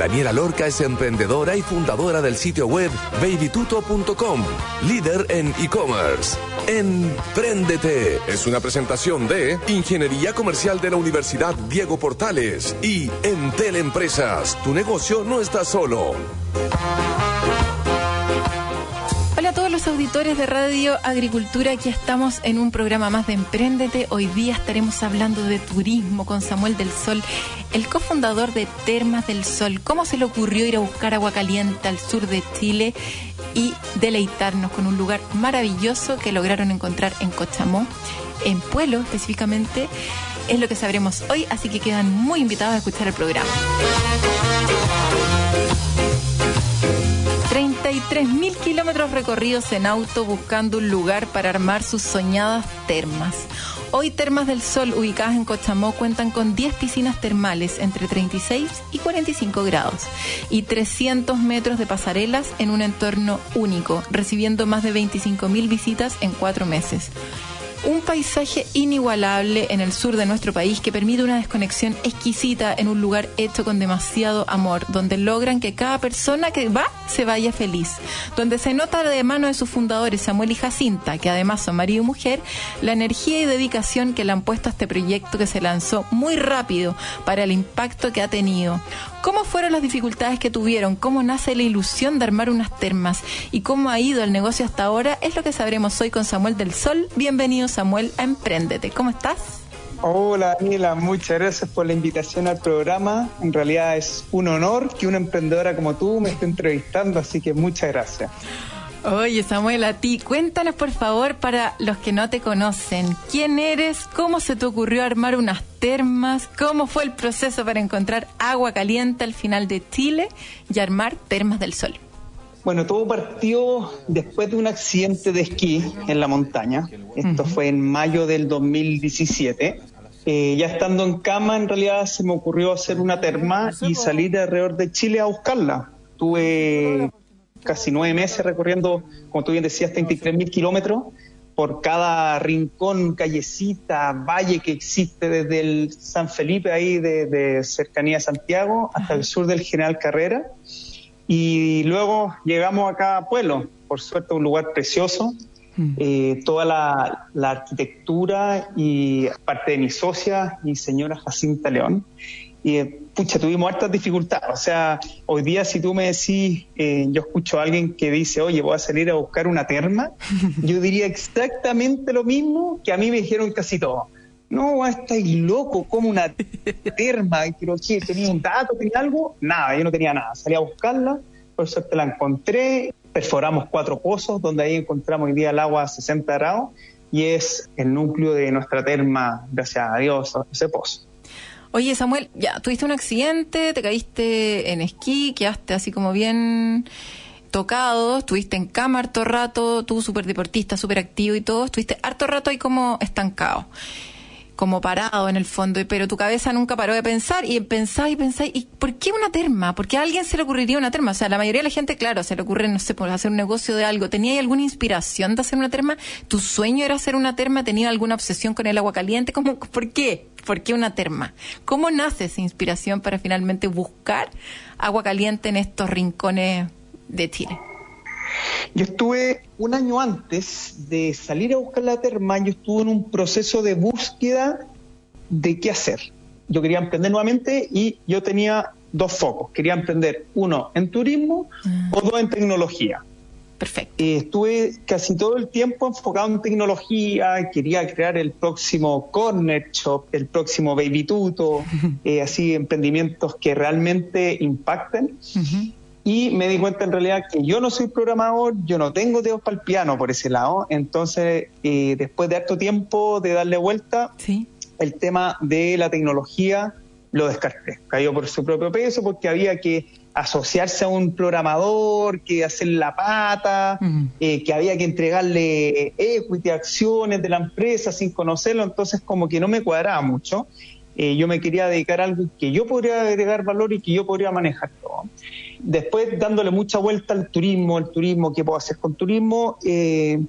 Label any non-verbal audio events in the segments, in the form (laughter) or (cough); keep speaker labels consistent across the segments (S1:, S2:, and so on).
S1: Daniela Lorca es emprendedora y fundadora del sitio web babytuto.com, líder en e-commerce. Empréndete es una presentación de Ingeniería Comercial de la Universidad Diego Portales y Entel Empresas. Tu negocio no está solo.
S2: Los auditores de Radio Agricultura, aquí estamos en un programa más de Emprendete. Hoy día estaremos hablando de turismo con Samuel del Sol, el cofundador de Termas del Sol. ¿Cómo se le ocurrió ir a buscar agua caliente al sur de Chile y deleitarnos con un lugar maravilloso que lograron encontrar en Cochamó, en Pueblo específicamente? Es lo que sabremos hoy, así que quedan muy invitados a escuchar el programa. 33.000 kilómetros recorridos en auto buscando un lugar para armar sus soñadas termas. Hoy Termas del Sol, ubicadas en Cochamó, cuentan con 10 piscinas termales entre 36 y 45 grados y 300 metros de pasarelas en un entorno único, recibiendo más de 25.000 visitas en cuatro meses un paisaje inigualable en el sur de nuestro país que permite una desconexión exquisita en un lugar hecho con demasiado amor, donde logran que cada persona que va se vaya feliz, donde se nota de mano de sus fundadores Samuel y Jacinta, que además son marido y mujer, la energía y dedicación que le han puesto a este proyecto que se lanzó muy rápido para el impacto que ha tenido. ¿Cómo fueron las dificultades que tuvieron? ¿Cómo nace la ilusión de armar unas termas? ¿Y cómo ha ido el negocio hasta ahora? Es lo que sabremos hoy con Samuel del Sol. Bienvenido Samuel a Emprendete. ¿Cómo estás?
S3: Hola Daniela, muchas gracias por la invitación al programa. En realidad es un honor que una emprendedora como tú me esté entrevistando, así que muchas gracias.
S2: Oye, Samuel, a ti, cuéntanos por favor para los que no te conocen, ¿quién eres? ¿Cómo se te ocurrió armar unas termas? ¿Cómo fue el proceso para encontrar agua caliente al final de Chile y armar termas del sol?
S3: Bueno, todo partió después de un accidente de esquí en la montaña. Esto fue en mayo del 2017. Eh, ya estando en cama, en realidad se me ocurrió hacer una terma y salir alrededor de Chile a buscarla. Tuve casi nueve meses recorriendo, como tú bien decías, 33 mil kilómetros por cada rincón, callecita, valle que existe desde el San Felipe, ahí de, cercanía a Santiago, hasta el sur del General Carrera. Y luego llegamos acá a Pueblo, por suerte un lugar precioso, mm. eh, toda la, la, arquitectura y parte de mi socia, mi señora Jacinta León, y pucha, tuvimos hartas dificultades. O sea, hoy día si tú me decís, eh, yo escucho a alguien que dice, oye, voy a salir a buscar una terma, (laughs) yo diría exactamente lo mismo que a mí me dijeron casi todos. No, estáis loco, como una terma, pero que tenía un dato, tenía algo, nada, yo no tenía nada. Salí a buscarla, por suerte la encontré, perforamos cuatro pozos, donde ahí encontramos hoy día el agua a 60 grados, y es el núcleo de nuestra terma, gracias a Dios, ese pozo.
S2: Oye, Samuel, ya, tuviste un accidente, te caíste en esquí, quedaste así como bien tocado, estuviste en cama harto rato, tú súper deportista, súper activo y todo, estuviste harto rato ahí como estancado como parado en el fondo, pero tu cabeza nunca paró de pensar y pensás y pensáis, ¿y por qué una terma? ¿Por qué a alguien se le ocurriría una terma? O sea, la mayoría de la gente, claro, se le ocurre, no sé, por hacer un negocio de algo. ¿Tenía alguna inspiración de hacer una terma? ¿Tu sueño era hacer una terma? ¿Tenía alguna obsesión con el agua caliente? ¿Cómo, ¿Por qué? ¿Por qué una terma? ¿Cómo nace esa inspiración para finalmente buscar agua caliente en estos rincones de Chile?
S3: Yo estuve un año antes de salir a buscar la terma, yo estuve en un proceso de búsqueda de qué hacer. Yo quería emprender nuevamente y yo tenía dos focos. Quería emprender uno en turismo o ah. dos en tecnología.
S2: Perfecto.
S3: Eh, estuve casi todo el tiempo enfocado en tecnología, quería crear el próximo Corner Shop, el próximo Baby Tuto, (laughs) eh, así emprendimientos que realmente impacten y me di cuenta en realidad que yo no soy programador, yo no tengo dedos para el piano por ese lado, entonces eh, después de harto tiempo de darle vuelta, el tema de la tecnología lo descarté, cayó por su propio peso porque había que asociarse a un programador, que hacer la pata, eh, que había que entregarle equity, acciones de la empresa sin conocerlo, entonces como que no me cuadraba mucho. eh, yo me quería dedicar a algo que yo podría agregar valor y que yo podría manejar todo. Después, dándole mucha vuelta al turismo, el turismo, qué puedo hacer con turismo, eh,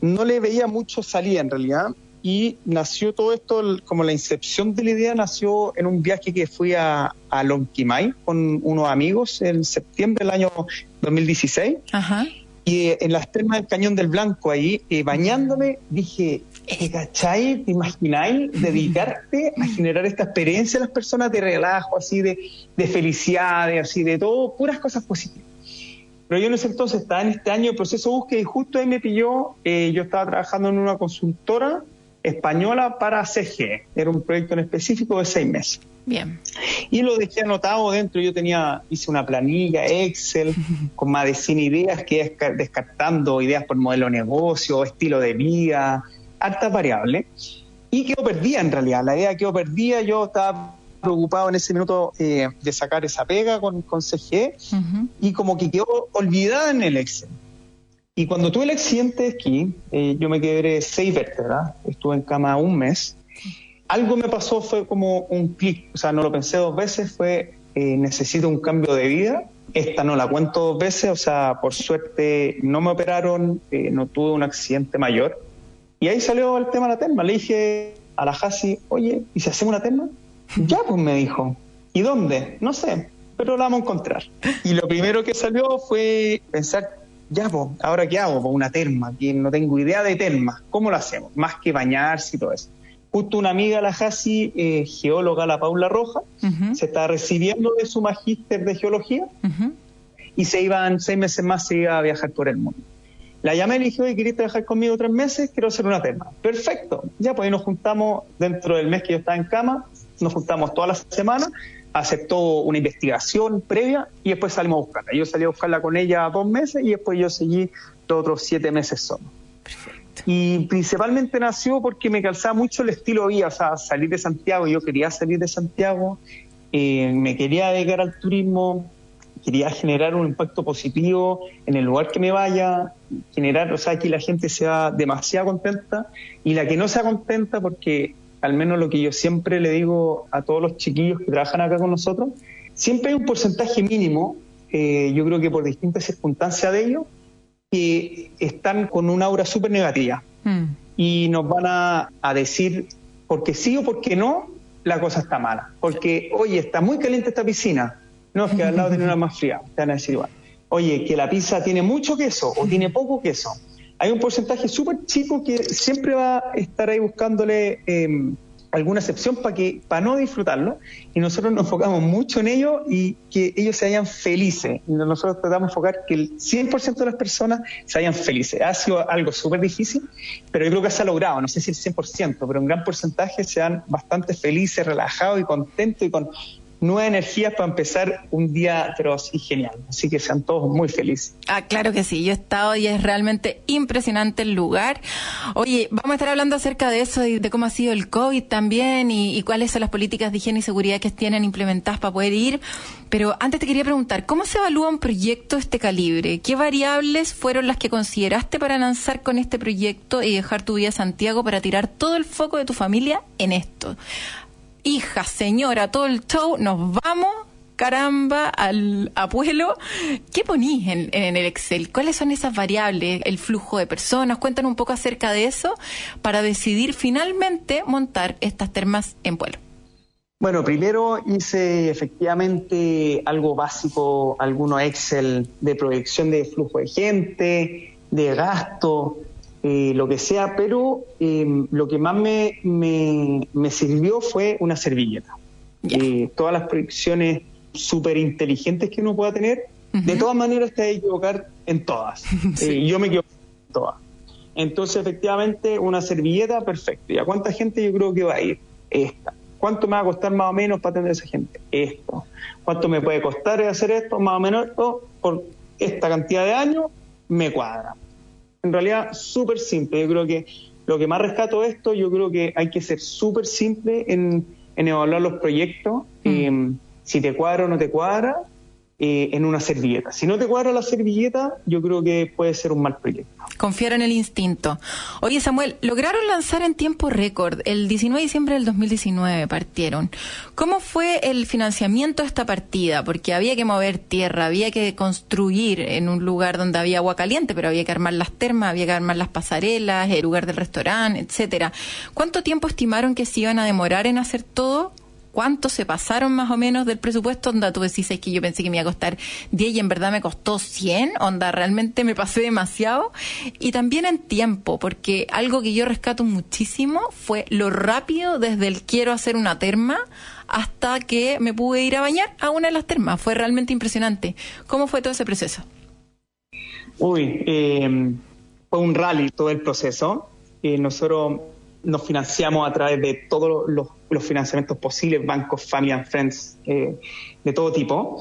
S3: no le veía mucho salida en realidad. Y nació todo esto, como la incepción de la idea nació en un viaje que fui a, a Lonquimay con unos amigos en septiembre del año 2016.
S2: Ajá.
S3: Y eh, en las termas del Cañón del Blanco ahí, eh, bañándome, dije, ¿te cachai? ¿Te imagináis dedicarte a generar esta experiencia a las personas de relajo, así de, de felicidad, de, así de todo, puras cosas positivas? Pero yo en ese entonces estaba en este año de proceso de búsqueda y justo ahí me pilló, eh, yo estaba trabajando en una consultora española para CG, era un proyecto en específico de seis meses.
S2: Bien.
S3: Y lo dejé anotado dentro. Yo tenía, hice una planilla Excel (laughs) con más de 100 ideas que descartando ideas por modelo de negocio, estilo de vida, hartas variables. Y quedó perdida en realidad. La idea quedó perdida. Yo estaba preocupado en ese minuto eh, de sacar esa pega con, con CG
S2: Ujú.
S3: y como que quedó olvidada en el Excel. Y cuando tuve el accidente de esquí, eh, yo me quedé seis vértebras, estuve en cama un mes. Algo me pasó, fue como un clic, o sea, no lo pensé dos veces, fue eh, necesito un cambio de vida. Esta no la cuento dos veces, o sea, por suerte no me operaron, eh, no tuve un accidente mayor. Y ahí salió el tema de la terma. Le dije a la Hasi, oye, ¿y si hacemos una terma? (laughs) Ya, pues me dijo. ¿Y dónde? No sé, pero la vamos a encontrar. Y lo primero que salió fue pensar, ya, pues, ¿ahora qué hago? Pues una terma, que no tengo idea de terma. ¿Cómo lo hacemos? Más que bañarse y todo eso. Justo una amiga, la Hasi, eh, geóloga, la Paula Roja, se está recibiendo de su magíster de geología y se iban seis meses más, se iba a viajar por el mundo. La llamé y le dije, oye, ¿querés trabajar conmigo tres meses? Quiero hacer una terma. Perfecto. Ya, pues ahí nos juntamos dentro del mes que yo estaba en cama, nos juntamos todas las semanas, aceptó una investigación previa y después salimos a buscarla. Yo salí a buscarla con ella dos meses y después yo seguí los otros siete meses solo. Y principalmente nació porque me calzaba mucho el estilo de vida, o sea, salir de Santiago, yo quería salir de Santiago, eh, me quería dedicar al turismo, quería generar un impacto positivo en el lugar que me vaya, generar, o sea, que la gente sea demasiado contenta y la que no sea contenta, porque al menos lo que yo siempre le digo a todos los chiquillos que trabajan acá con nosotros, siempre hay un porcentaje mínimo, eh, yo creo que por distintas circunstancias de ellos, que están con una aura súper negativa
S2: Mm.
S3: y nos van a, a decir porque sí o porque no, la cosa está mala. Porque, oye, está muy caliente esta piscina. No, es que al lado tiene una más fría. Te van a decir igual. Oye, que la pizza tiene mucho queso o tiene poco queso. Hay un porcentaje súper chico que siempre va a estar ahí buscándole eh, alguna excepción para que para no disfrutarlo y nosotros nos enfocamos mucho en ello y que ellos se vayan felices. Nosotros tratamos de enfocar que el 100% de las personas se vayan felices. Ha sido algo súper difícil, pero yo creo que se ha logrado, no sé si el 100%, pero un gran porcentaje se van bastante felices, relajados y contentos y con nuevas energías para empezar un día, pero así genial. Así que sean todos muy felices.
S2: Ah, claro que sí, yo he estado y es realmente impresionante el lugar. Oye, vamos a estar hablando acerca de eso y de cómo ha sido el COVID también y, y cuáles son las políticas de higiene y seguridad que tienen implementadas para poder ir. Pero antes te quería preguntar, ¿cómo se evalúa un proyecto de este calibre? ¿Qué variables fueron las que consideraste para lanzar con este proyecto y dejar tu vida a Santiago para tirar todo el foco de tu familia en esto? Hija, señora, todo el show, nos vamos caramba, al abuelo. ¿Qué ponís en, el Excel? ¿Cuáles son esas variables? El flujo de personas. Cuéntanos un poco acerca de eso para decidir finalmente montar estas termas en pueblo.
S3: Bueno, primero hice efectivamente algo básico, algunos Excel de proyección de flujo de gente, de gasto, eh, lo que sea, pero eh, lo que más me, me, me, sirvió fue una servilleta. Eh, todas las proyecciones súper inteligentes que uno pueda tener, uh -huh. de todas maneras te hay que equivocar en todas. (laughs) sí. yo me equivoco en todas. Entonces, efectivamente, una servilleta, perfecto. ¿Y a cuánta gente yo creo que va a ir? Esta. ¿Cuánto me va a costar más o menos para atender a esa gente? Esto. ¿Cuánto me puede costar hacer esto? Más o menos esto, por esta cantidad de años, me cuadra. En realidad, súper simple. Yo creo que lo que más rescato de esto, yo creo que hay que ser súper simple en, en, evaluar los proyectos. Mm. Eh, si te cuadra o no te cuadra, eh, en una servilleta. Si no te cuadra la servilleta, yo creo que puede ser un mal proyecto.
S2: Confiar en el instinto. Oye, Samuel, lograron lanzar en tiempo récord. El 19 de diciembre del 2019 partieron. ¿Cómo fue el financiamiento de esta partida? Porque había que mover tierra, había que construir en un lugar donde había agua caliente, pero había que armar las termas, había que armar las pasarelas, el lugar del restaurante, etcétera. ¿Cuánto tiempo estimaron que se iban a demorar en hacer todo? Cuánto se pasaron más o menos del presupuesto, onda, tú decís que yo pensé que me iba a costar 10 y en verdad me costó 100, onda, realmente me pasé demasiado. Y también en tiempo, porque algo que yo rescato muchísimo fue lo rápido desde el quiero hacer una terma hasta que me pude ir a bañar a una de las termas. Fue realmente impresionante. ¿Cómo fue todo ese proceso?
S3: Uy, eh, fue un rally todo el proceso. Eh, nosotros nos financiamos a través de todos los, financiamientos posibles, bancos, family and friends, eh, de todo tipo.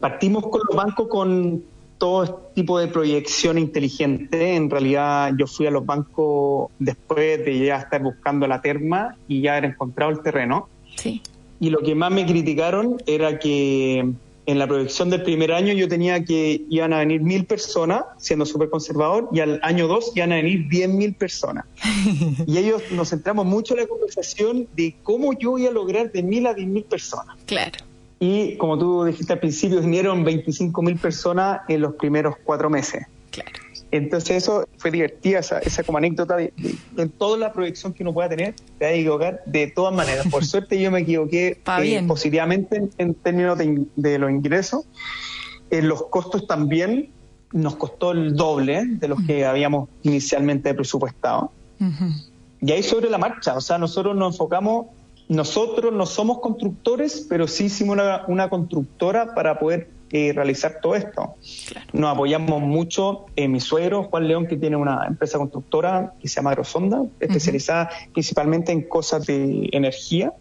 S3: Partimos con los bancos con todo tipo de proyección inteligente. En realidad yo fui a los bancos después de ya estar buscando la terma y ya haber encontrado el terreno.
S2: Sí.
S3: Y lo que más me criticaron era que en la proyección del primer año yo tenía que iban a venir mil personas, siendo súper conservador, y al año dos iban a venir diez mil personas. (laughs) y ellos nos centramos mucho en la conversación de cómo yo voy a lograr de mil a diez mil personas.
S2: Claro.
S3: Y como tú dijiste al principio, vinieron 25 mil personas en los primeros cuatro meses.
S2: Claro.
S3: Entonces eso fue divertida, esa, esa como anécdota de, en toda la proyección que uno pueda tener, te vas a equivocar de todas maneras. Por (laughs) suerte yo me equivoqué eh, positivamente en, términos de, los ingresos. En los costos también nos costó el doble de los que habíamos inicialmente presupuestado. Y ahí sobre la marcha, o sea, nosotros nos enfocamos, nosotros no somos constructores, pero sí hicimos una, una constructora para poder realizar todo esto. Nos apoyamos mucho en mi suegro, Juan León, que tiene una empresa constructora que se llama Agrosonda, especializada principalmente en cosas de energía.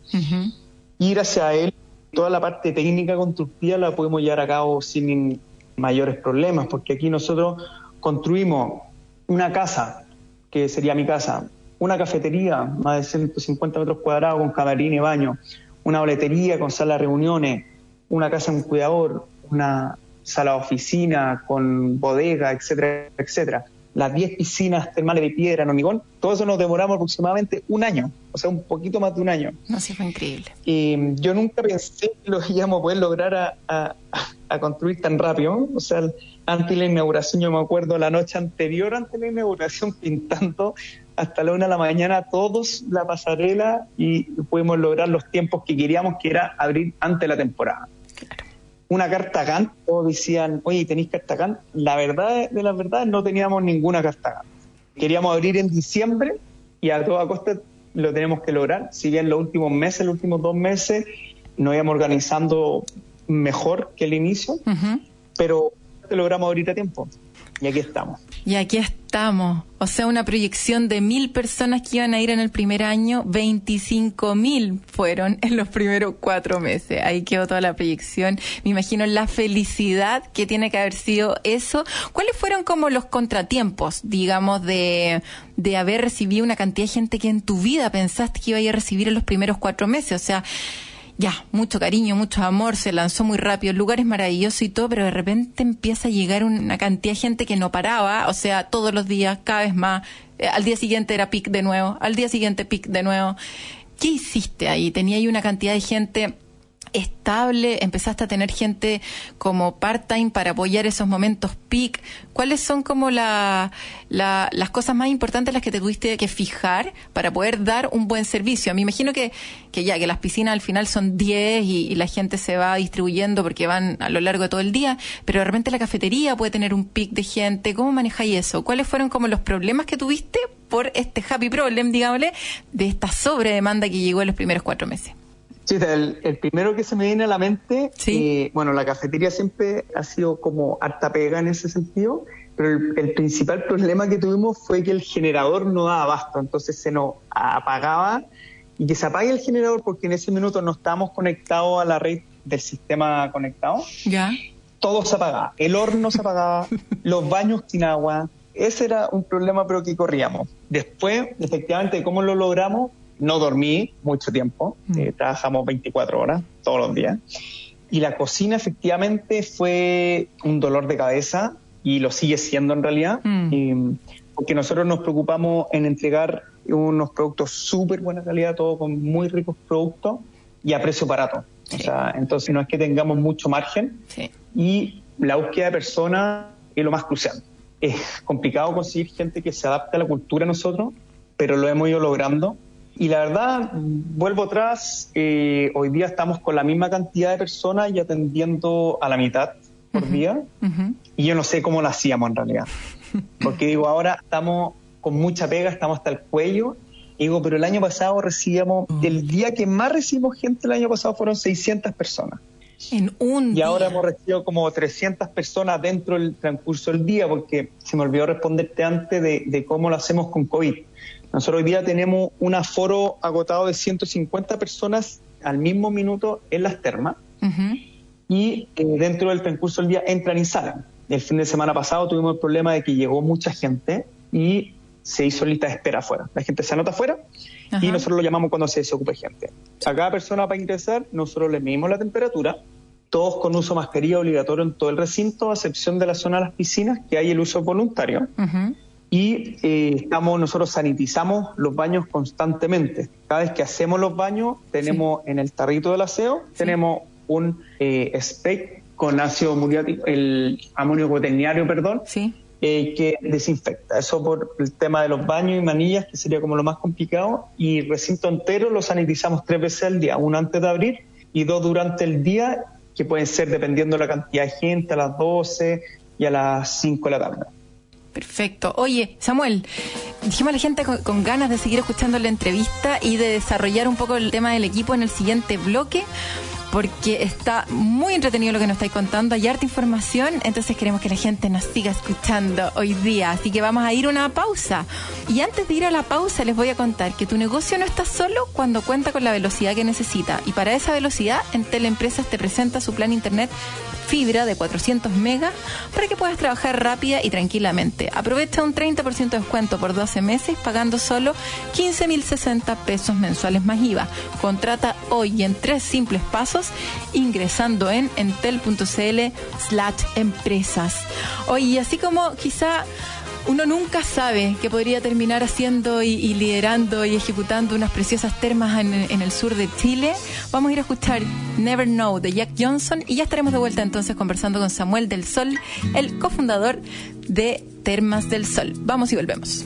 S3: Y gracias a él, toda la parte técnica constructiva la podemos llevar a cabo sin mayores problemas, porque aquí nosotros construimos una casa, que sería mi casa, una cafetería, más de 150 metros cuadrados con camarín y baño, una boletería con sala de reuniones, una casa en un cuidador, una sala de oficina con bodega, etcétera, etcétera. Las 10 piscinas termales de piedra en hormigón, todo eso nos demoramos aproximadamente un año, o sea, un poquito más de un año.
S2: No, sí, fue increíble.
S3: Y yo nunca pensé que lo íbamos a poder lograr a, construir tan rápido. O sea, antes de la inauguración, yo me acuerdo la noche anterior, antes de la inauguración, (laughs) pintando hasta la una de la mañana todos la pasarela y pudimos lograr los tiempos que queríamos, que era abrir antes de la temporada una carta Gantt, todos decían, oye, ¿tenéis carta Gantt? La verdad de la verdad no teníamos ninguna carta Gantt. Queríamos abrir en diciembre y a toda costa lo tenemos que lograr. Si bien los últimos meses, los últimos dos meses, nos íbamos organizando mejor que el inicio, pero logramos abrir a tiempo. Y aquí estamos.
S2: Y aquí estamos. O sea, una proyección de mil personas que iban a ir en el primer año, 25 mil fueron en los primeros cuatro meses. Ahí quedó toda la proyección. Me imagino la felicidad que tiene que haber sido eso. ¿Cuáles fueron como los contratiempos, digamos, de, haber recibido una cantidad de gente que en tu vida pensaste que iba a ir a recibir en los primeros cuatro meses? O sea, ya, mucho cariño, mucho amor, se lanzó muy rápido, el lugar es maravilloso y todo, pero de repente empieza a llegar una cantidad de gente que no paraba, o sea, todos los días, cada vez más, eh, al día siguiente era pic de nuevo, al día siguiente pic de nuevo. ¿Qué hiciste ahí? Tenía ahí una cantidad de gente estable, empezaste a tener gente como part-time para apoyar esos momentos peak. ¿Cuáles son como la, las cosas más importantes las que te tuviste que fijar para poder dar un buen servicio? Me imagino que, que ya, que las piscinas al final son 10 y, la gente se va distribuyendo porque van a lo largo de todo el día, pero de repente la cafetería puede tener un pic de gente. ¿Cómo manejáis eso? ¿Cuáles fueron como los problemas que tuviste por este happy problem, digámosle, de esta sobredemanda que llegó en los primeros cuatro meses?
S3: Sí, el, primero que se me viene a la mente, eh, bueno, la cafetería siempre ha sido como harta pega en ese sentido, pero el, principal problema que tuvimos fue que el generador no daba abasto, entonces se nos apagaba y que se apague el generador porque en ese minuto no estábamos conectados a la red del sistema conectado.
S2: Ya.
S3: Todo se apagaba, el horno se apagaba, (laughs) los baños sin agua, ese era un problema pero que corríamos. Después, efectivamente, ¿cómo lo logramos? No dormí mucho tiempo, mm. eh, trabajamos 24 horas todos los días. Y la cocina efectivamente fue un dolor de cabeza y lo sigue siendo en realidad, mm. porque nosotros nos preocupamos en entregar unos productos súper buena calidad, todo con muy ricos productos y a precio barato. O sea, entonces no es que tengamos mucho margen y la búsqueda de personas es lo más crucial. Es complicado conseguir gente que se adapte a la cultura de nosotros, pero lo hemos ido logrando. Y la verdad, vuelvo atrás, eh, hoy día estamos con la misma cantidad de personas y atendiendo a la mitad por día. Y yo no sé cómo lo hacíamos en realidad. Porque digo, ahora estamos con mucha pega, estamos hasta el cuello. Y digo, pero el año pasado recibíamos, mm. el día que más recibimos gente el año pasado fueron 600 personas.
S4: En un
S3: y ahora hemos recibido como 300 personas dentro del transcurso del día, porque se me olvidó responderte antes de, cómo lo hacemos con COVID. Nosotros hoy día tenemos un aforo agotado de 150 personas al mismo minuto en las termas y eh, dentro del transcurso del día entran y salen. El fin de semana pasado tuvimos el problema de que llegó mucha gente y se hizo lista de espera afuera. La gente se anota afuera y nosotros lo llamamos cuando se desocupe gente. A cada persona para ingresar, nosotros le medimos la temperatura, todos con uso de mascarilla obligatorio en todo el recinto, a excepción de la zona de las piscinas, que hay el uso voluntario. Y eh, estamos, nosotros sanitizamos los baños constantemente. Cada vez que hacemos los baños, tenemos en el tarrito del aseo, tenemos un eh, spray con ácido muriático, el amonio cuaternario, perdón,
S4: sí.
S3: Eh, que desinfecta. Eso por el tema de los baños y manillas, que sería como lo más complicado. Y recinto entero lo sanitizamos tres veces al día, uno antes de abrir y dos durante el día, que pueden ser dependiendo de la cantidad de gente, a las 12 y a las 5 de la tarde.
S4: Perfecto. Oye, Samuel, dijimos a la gente con, ganas de seguir escuchando la entrevista y de desarrollar un poco el tema del equipo en el siguiente bloque porque está muy entretenido lo que nos estáis contando, hay harta información, entonces queremos que la gente nos siga escuchando hoy día, así que vamos a ir a una pausa. Y antes de ir a la pausa les voy a contar que tu negocio no está solo cuando cuenta con la velocidad que necesita, y para esa velocidad Entel Empresas te presenta su plan internet fibra de 400 megas para que puedas trabajar rápida y tranquilamente. Aprovecha un 30% de descuento por 12 meses pagando solo 15.060 pesos mensuales más IVA. Contrata hoy en tres simples pasos ingresando en entel.cl slash empresas. Oye, así como quizá uno nunca sabe que podría terminar haciendo y, liderando y ejecutando unas preciosas termas en, en, el sur de Chile. Vamos a ir a escuchar Never Know de Jack Johnson y ya estaremos de vuelta entonces conversando con Samuel del Sol, el cofundador de Termas del Sol. Vamos y volvemos.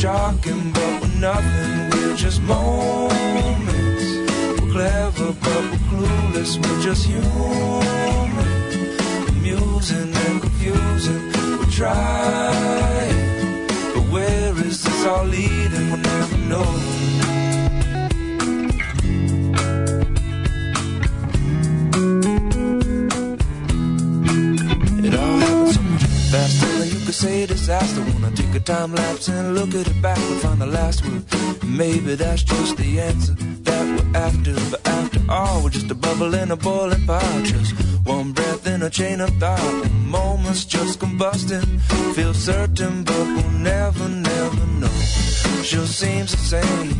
S4: shocking, but we're nothing. We're just moments. We're clever, but we're clueless. We're just human. Amusing and confusing. We're trying, but where is this all leading? We'll never know. Could say disaster. Wanna take a time lapse and look at it back. backward, find the last word. Maybe that's just the answer that we're after. But after all, we're just a bubble in a boiling pot. Just one breath in a chain of thought. Moment's just combusting. Feel certain, but we'll never, never know. Sure seems the same.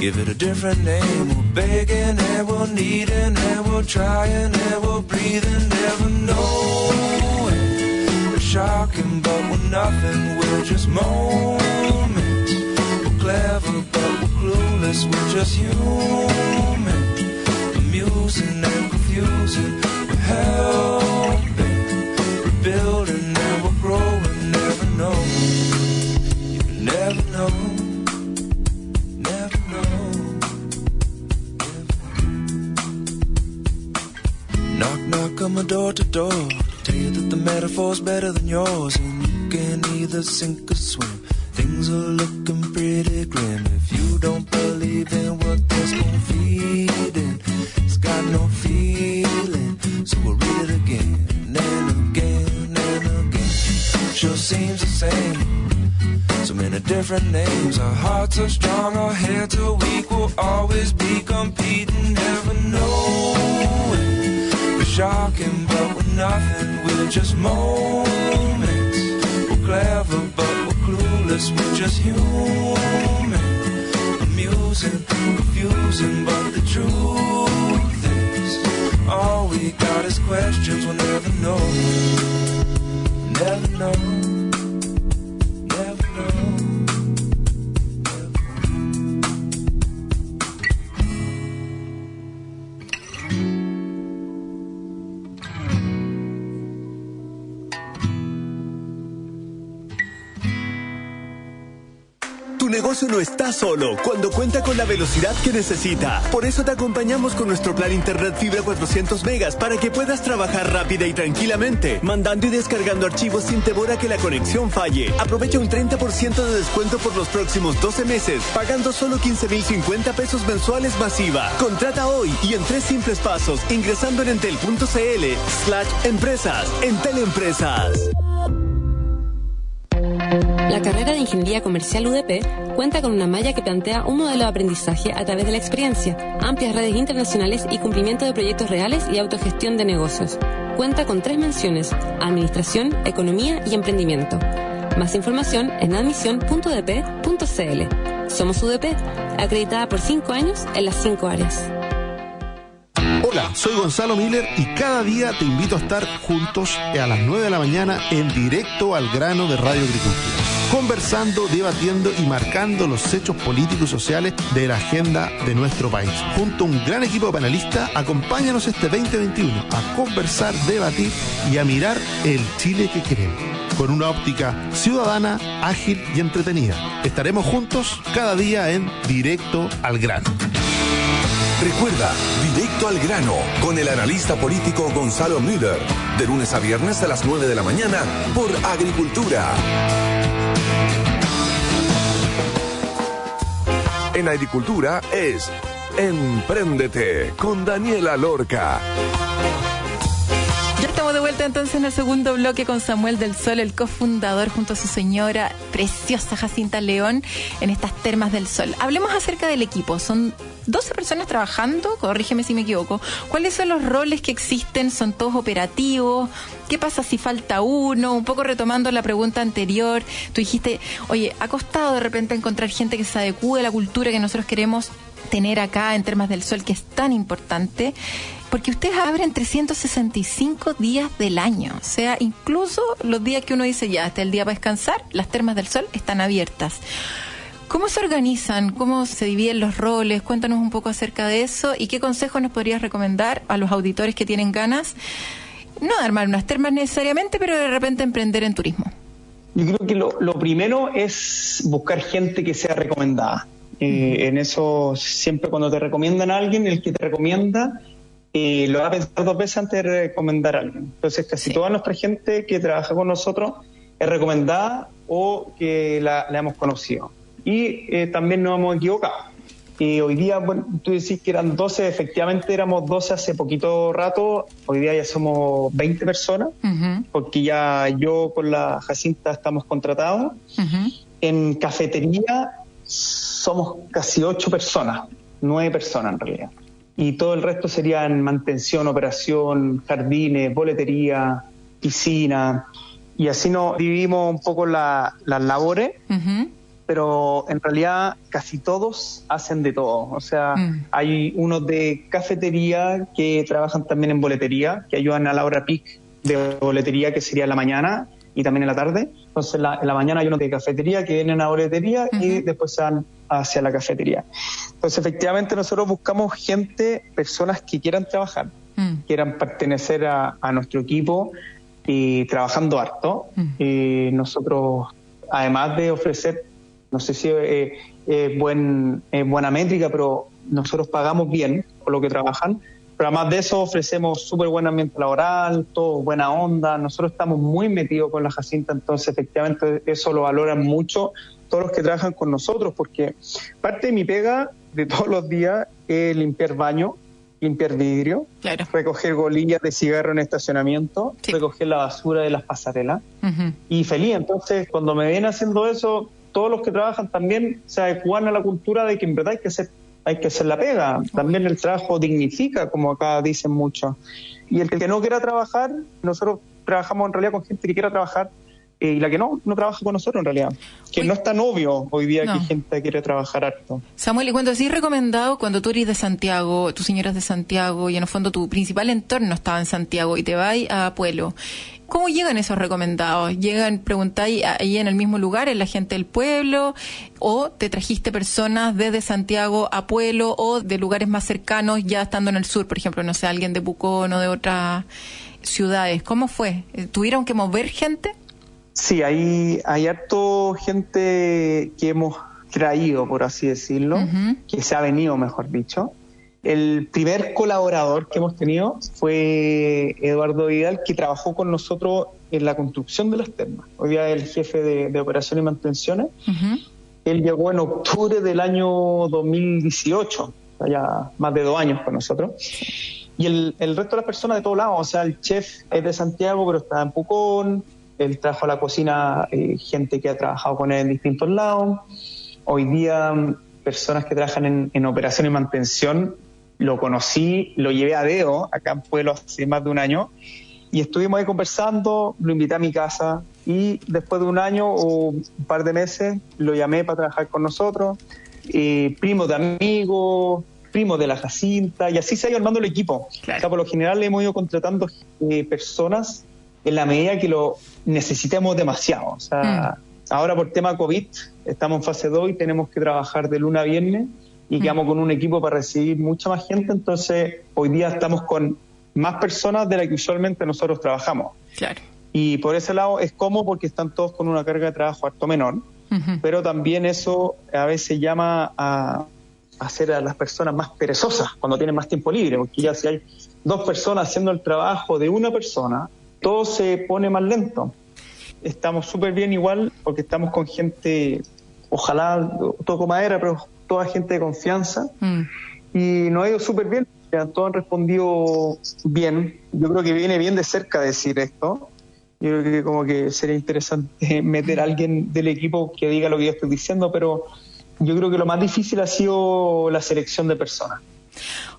S4: Give it a different name. We're begging and we're needing and we're trying and we're breathing. Never knowing shocking, but we're nothing. We're just moments. We're clever, but we're clueless. We're just human. Amusing and confusing. We're helping. We're building and we're growing. Never know. You never know. Knock, knock on my door to door metaphor's better than yours, and you can either sink or swim. Things are looking pretty grim if you don't believe in what they're spoon feeding. It's got no feeling, so we'll read it again and again and again. Sure seems the same. So many different names. Our hearts are strong, our heads are weak. We'll always be competing, never knowing. We're shocking, but we're nothing. We're just moments. We're clever, but we're clueless. We're just human. Amusing, confusing, but the truth is, all we got is questions. We'll never know. Never know.
S5: No está solo cuando cuenta con la velocidad que necesita. Por eso te acompañamos con nuestro plan Internet Fibra 400 megas para que puedas trabajar rápida y tranquilamente, mandando y descargando archivos sin temor a que la conexión falle. Aprovecha un 30% de descuento por los próximos 12 meses, pagando solo 15.050 pesos mensuales masiva. Contrata hoy y en tres simples pasos, ingresando en entel.cl slash empresas. Entel Empresas.
S6: La carrera de Ingeniería Comercial UDP cuenta con una malla que plantea un modelo de aprendizaje a través de la experiencia, amplias redes internacionales y cumplimiento de proyectos reales y autogestión de negocios. Cuenta con tres menciones, Administración, Economía y Emprendimiento. Más información en admisión.udp.cl. Somos UDP, acreditada por cinco años en las cinco áreas.
S7: Hola, soy Gonzalo Miller y cada día te invito a estar juntos a las 9 de la mañana en directo al grano de Radio Agricultura conversando, debatiendo y marcando los hechos políticos y sociales de la agenda de nuestro país. Junto a un gran equipo de panelistas, acompáñanos este 2021 a conversar, debatir y a mirar el Chile que queremos, con una óptica ciudadana, ágil y entretenida. Estaremos juntos cada día en Directo al Grano.
S1: Recuerda, directo al grano con el analista político Gonzalo Müller, de lunes a viernes a las 9 de la mañana por Agricultura. En agricultura es Empréndete con Daniela Lorca.
S2: Estamos de vuelta entonces en el segundo bloque con Samuel del Sol, el cofundador junto a su señora preciosa Jacinta León en estas termas del Sol. Hablemos acerca del equipo. Son 12 personas trabajando, corrígeme si me equivoco. ¿Cuáles son los roles que existen? ¿Son todos operativos? ¿Qué pasa si falta uno? Un poco retomando la pregunta anterior, tú dijiste, oye, ha costado de repente encontrar gente que se adecue a la cultura que nosotros queremos tener acá en Termas del Sol, que es tan importante, porque ustedes abren 365 días del año, o sea, incluso los días que uno dice ya, hasta el día para descansar, las Termas del Sol están abiertas. ¿Cómo se organizan? ¿Cómo se dividen los roles? Cuéntanos un poco acerca de eso y qué consejos nos podrías recomendar a los auditores que tienen ganas, no de armar unas termas necesariamente, pero de repente emprender en turismo.
S3: Yo creo que lo, primero es buscar gente que sea recomendada. Eh, en eso, siempre cuando te recomiendan a alguien, el que te recomienda eh, lo va a pensar dos veces antes de recomendar a alguien. Entonces, casi toda nuestra gente que trabaja con nosotros es recomendada o que la hemos conocido y eh, también nos hemos equivocado. Y hoy día, bueno, tú decís que eran 12, efectivamente éramos 12 hace poquito rato, hoy día ya somos 20 personas, porque ya yo con la Jacinta estamos contratados. En cafetería somos casi 8 personas, 9 personas en realidad. Y todo el resto sería en mantención, operación, jardines, boletería, piscina. Y así nos dividimos un poco las labores pero en realidad casi todos hacen de todo. O sea, mm. hay unos de cafetería que trabajan también en boletería, que ayudan a la hora peak de boletería, que sería en la mañana y también en la tarde. Entonces, en la, mañana hay unos de cafetería que vienen a boletería y después van hacia la cafetería. Entonces, efectivamente, nosotros buscamos gente, personas que quieran trabajar, mm. quieran pertenecer a, nuestro equipo y trabajando harto. Mm. Y nosotros, además de ofrecer no sé si es eh, buen, buena métrica, pero nosotros pagamos bien por lo que trabajan. Pero además de eso ofrecemos súper buen ambiente laboral, todo buena onda. Nosotros estamos muy metidos con la Jacinta, entonces efectivamente eso lo valoran mucho todos los que trabajan con nosotros, porque parte de mi pega de todos los días es limpiar baño, limpiar vidrio, recoger golillas de cigarro en estacionamiento, recoger la basura de las pasarelas. Y feliz, entonces cuando me ven haciendo eso, todos los que trabajan también se adecuan a la cultura de que en verdad hay que hacer, hay que hacer la pega. También el trabajo dignifica, como acá dicen muchos. Y el que no quiera trabajar, nosotros trabajamos en realidad con gente que quiera trabajar eh, y la que no, no trabaja con nosotros en realidad. Que no es tan obvio hoy día que que gente quiere trabajar harto.
S2: Samuel, y cuando así recomendado, cuando tú eres de Santiago, tu señora es de Santiago y en el fondo tu principal entorno estaba en Santiago y te vas a Pueblo, ¿Cómo llegan esos recomendados? ¿Llegan, preguntáis, ahí en el mismo lugar, en la gente del pueblo? ¿O te trajiste personas desde Santiago a Pueblo o de lugares más cercanos ya estando en el sur? Por ejemplo, no sé, alguien de Pucón o de otras ciudades. ¿Cómo fue? ¿Tuvieron que mover gente?
S3: Sí, hay, hay harto gente que hemos traído, por así decirlo, que se ha venido, mejor dicho. El primer colaborador que hemos tenido fue Eduardo Vidal, que trabajó con nosotros en la construcción de las termas. Hoy día es el jefe de, operaciones y mantenciones. Él llegó en octubre del año 2018, ya más de dos años con nosotros. Y el, el resto de las personas de todos lados, o sea, el chef es de Santiago, pero está en Pucón, él trajo a la cocina eh, gente que ha trabajado con él en distintos lados. Hoy día, mm, personas que trabajan en, operación y mantención, lo conocí, lo llevé a Deo, acá en Pueblo, hace más de un año, y estuvimos ahí conversando, lo invité a mi casa, y después de un año o un par de meses, lo llamé para trabajar con nosotros, eh, primos de amigos, primos de la Jacinta, y así se ha ido armando el equipo. O sea, por lo general hemos ido contratando eh, personas en la medida que lo necesitemos demasiado. O sea, mm. ahora por tema COVID estamos en fase 2 y tenemos que trabajar de luna a viernes y mm. quedamos con un equipo para recibir mucha más gente, entonces hoy día estamos con más personas de las que usualmente nosotros trabajamos.
S2: Claro.
S3: Y por ese lado es como porque están todos con una carga de trabajo harto menor, pero también eso a veces llama a hacer a las personas más perezosas cuando tienen más tiempo libre, porque ya si hay dos personas haciendo el trabajo de una persona, todo se pone más lento. Estamos súper bien igual porque estamos con gente, ojalá toco madera, pero toda gente de confianza. Mm. Y nos ha ido súper bien. Todos han respondido bien. Yo creo que viene bien de cerca decir esto. Yo creo que como que sería interesante (laughs) meter a alguien del equipo que diga lo que yo estoy diciendo, pero yo creo que lo más difícil ha sido la selección de personas.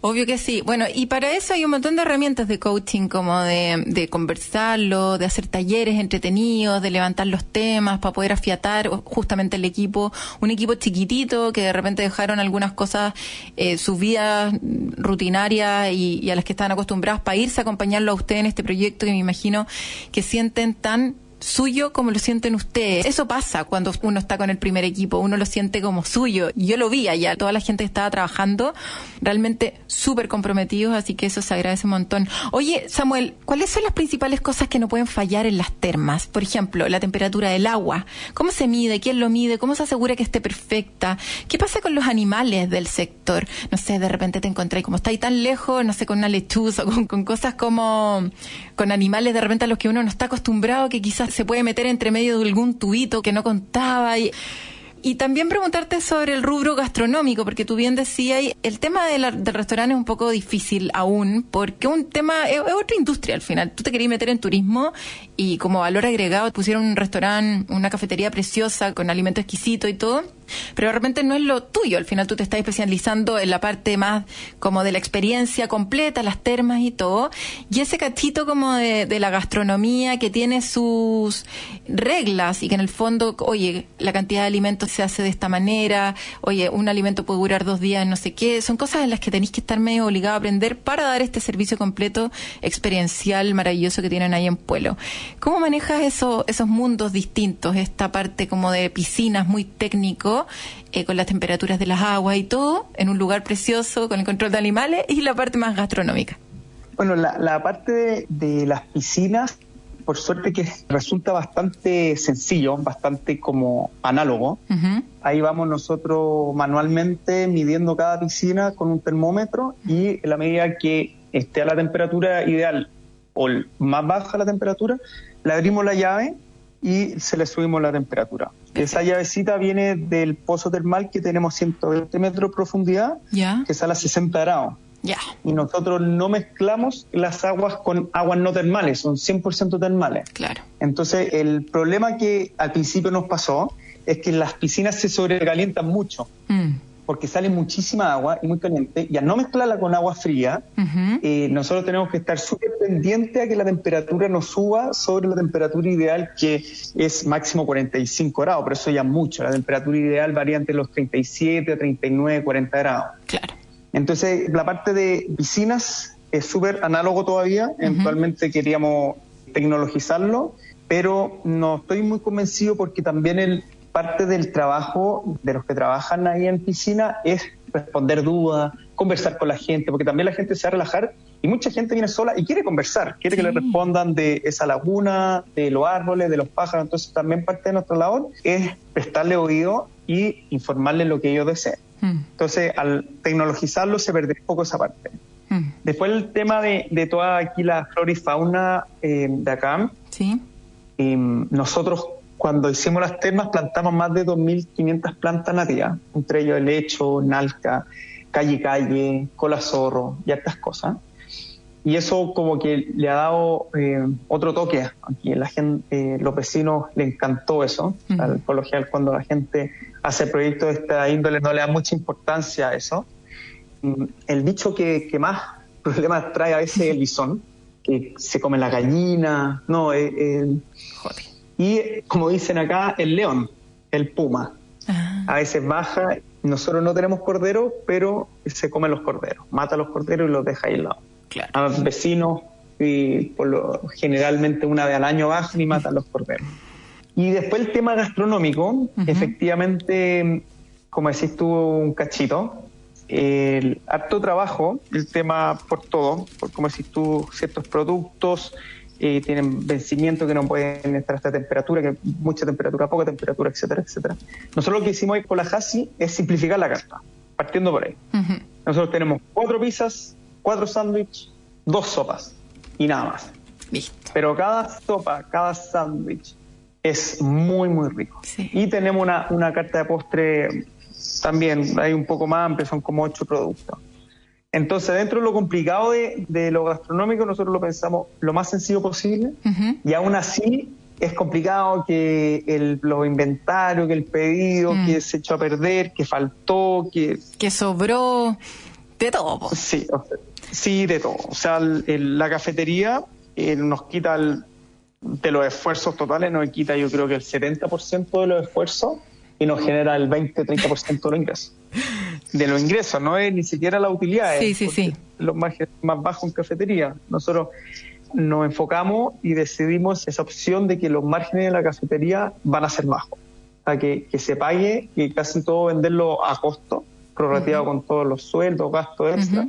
S2: Obvio que sí. Bueno, y para eso hay un montón de herramientas de coaching, como de, de conversarlo, de hacer talleres entretenidos, de levantar los temas para poder afiatar justamente el equipo. Un equipo chiquitito que de repente dejaron algunas cosas, eh, sus vidas rutinarias y, a las que están acostumbrados para irse a acompañarlo a usted en este proyecto que me imagino que sienten tan suyo como lo sienten ustedes. Eso pasa cuando uno está con el primer equipo, uno lo siente como suyo. Yo lo vi allá, toda la gente estaba trabajando realmente súper comprometidos, así que eso se agradece un montón. Oye, Samuel, ¿cuáles son las principales cosas que no pueden fallar en las termas? Por ejemplo, la temperatura del agua. ¿Cómo se mide? ¿Quién lo mide? ¿Cómo se asegura que esté perfecta? ¿Qué pasa con los animales del sector? No sé, de repente te encontré, como está ahí tan lejos, no sé, con una lechuza, con, con cosas como, con animales de repente a los que uno no está acostumbrado, que quizás se puede meter entre medio de algún tubito que no contaba. Y, y también preguntarte sobre el rubro gastronómico, porque tú bien decías, el tema del restaurante es un poco difícil aún, porque un tema es, otra industria al final. Tú te querías meter en turismo y como valor agregado pusieron un restaurante, una cafetería preciosa con alimento exquisito y todo pero de repente no es lo tuyo. Al final tú te estás especializando en la parte más como de la experiencia completa, las termas y todo. Y ese cachito como de, de la gastronomía que tiene sus reglas y que en el fondo, oye, la cantidad de alimentos se hace de esta manera, oye, un alimento puede durar dos días, no sé qué. Son cosas en las que tenéis que estar medio obligado a aprender para dar este servicio completo, experiencial, maravilloso que tienen ahí en Pueblo. ¿Cómo manejas eso, esos mundos distintos? Esta parte como de piscinas muy técnico eh, con las temperaturas de las aguas y todo, en un lugar precioso, con el control de animales, y la parte más gastronómica.
S3: Bueno, la, parte de, las piscinas, por suerte que resulta bastante sencillo, bastante como análogo. Ahí vamos nosotros manualmente midiendo cada piscina con un termómetro y en la medida que esté a la temperatura ideal o más baja la temperatura, le abrimos la llave y se le subimos la temperatura. Esa llavecita viene del pozo termal que tenemos 120 metros de profundidad, que sale a 60 grados.
S2: Ya.
S3: Y nosotros no mezclamos las aguas con aguas no termales, son 100% termales.
S2: Claro.
S3: Entonces, el problema que al principio nos pasó es que las piscinas se sobrecalientan mucho.
S2: Mm.
S3: Porque sale muchísima agua y muy caliente, y al no mezclarla con agua fría, eh, nosotros tenemos que estar súper pendientes a que la temperatura no suba sobre la temperatura ideal, que es máximo 45 grados, pero eso ya es mucho. La temperatura ideal varía entre los 37 a 39, 40 grados.
S2: Claro.
S3: Entonces, la parte de piscinas es súper análogo todavía. Eventualmente queríamos tecnologizarlo, pero no estoy muy convencido porque también el parte del trabajo de los que trabajan ahí en piscina es responder dudas, conversar con la gente, porque también la gente se va a relajar y mucha gente viene sola y quiere conversar, quiere que le respondan de esa laguna, de los árboles, de los pájaros. Entonces, también parte de nuestra labor es prestarle oído y informarle lo que ellos deseen.
S2: Mm.
S3: Entonces, al tecnologizarlo se perdería un poco esa parte.
S2: Mm.
S3: Después el tema de, de toda aquí la flora y fauna eh, de acá,
S2: Sí.
S3: eh, nosotros cuando hicimos las termas plantamos más de 2.500 plantas nativas, entre ellos helecho, nalca, calle calle, cola zorro y estas cosas. Y eso como que le ha dado eh, otro toque aquí. La gente, eh, los vecinos le encantó eso. Al coloquial cuando la gente hace proyectos de esta índole no le da mucha importancia a eso. Mm, El bicho que, que más problemas trae a veces es el (laughs) bisón, que se come la gallina, no, eh. Y como dicen acá, el león, el puma.
S2: Ah.
S3: A veces baja, nosotros no tenemos corderos, pero se come los corderos, mata a los corderos y los deja aislados.
S2: Claro.
S3: A los vecinos, y por lo generalmente una vez al año bajan y matan los corderos. Y después el tema gastronómico, efectivamente, como decís tú, un cachito, el harto trabajo, el tema por todo, por como decís tú, ciertos productos eh, tienen vencimiento que no pueden estar a esta temperatura, que mucha temperatura, poca temperatura, etcétera, etcétera. Nosotros lo que hicimos hoy con la Hasi es simplificar la carta, partiendo por ahí. Nosotros tenemos cuatro pizzas, cuatro sándwiches, dos sopas y nada más.
S2: Listo.
S3: Pero cada sopa, cada sándwich es muy, muy rico.
S2: Sí.
S3: Y tenemos una, una carta de postre también, hay un poco más amplia, son como ocho productos. Entonces, dentro de lo complicado de, de lo gastronómico, nosotros lo pensamos lo más sencillo posible y aún así es complicado que el, los inventarios, que el pedido,
S2: Mm.
S3: que se echó a perder, que faltó, que
S2: Que sobró de todo.
S3: Sí, o sea, sí, de todo. O sea, el- el- la cafetería eh, nos quita de los esfuerzos totales, nos quita yo creo que el 70% de los esfuerzos y nos genera el 20-30% de los ingresos. (laughs) De los ingresos, no es ni siquiera la utilidad.
S2: Sí,
S3: es
S2: sí, sí.
S3: Los más, más bajos en cafetería. Nosotros nos enfocamos y decidimos esa opción de que los márgenes de la cafetería van a ser bajos. O sea, que, que se pague y casi todo venderlo a costo, prorrateado con todos los sueldos, gastos extra.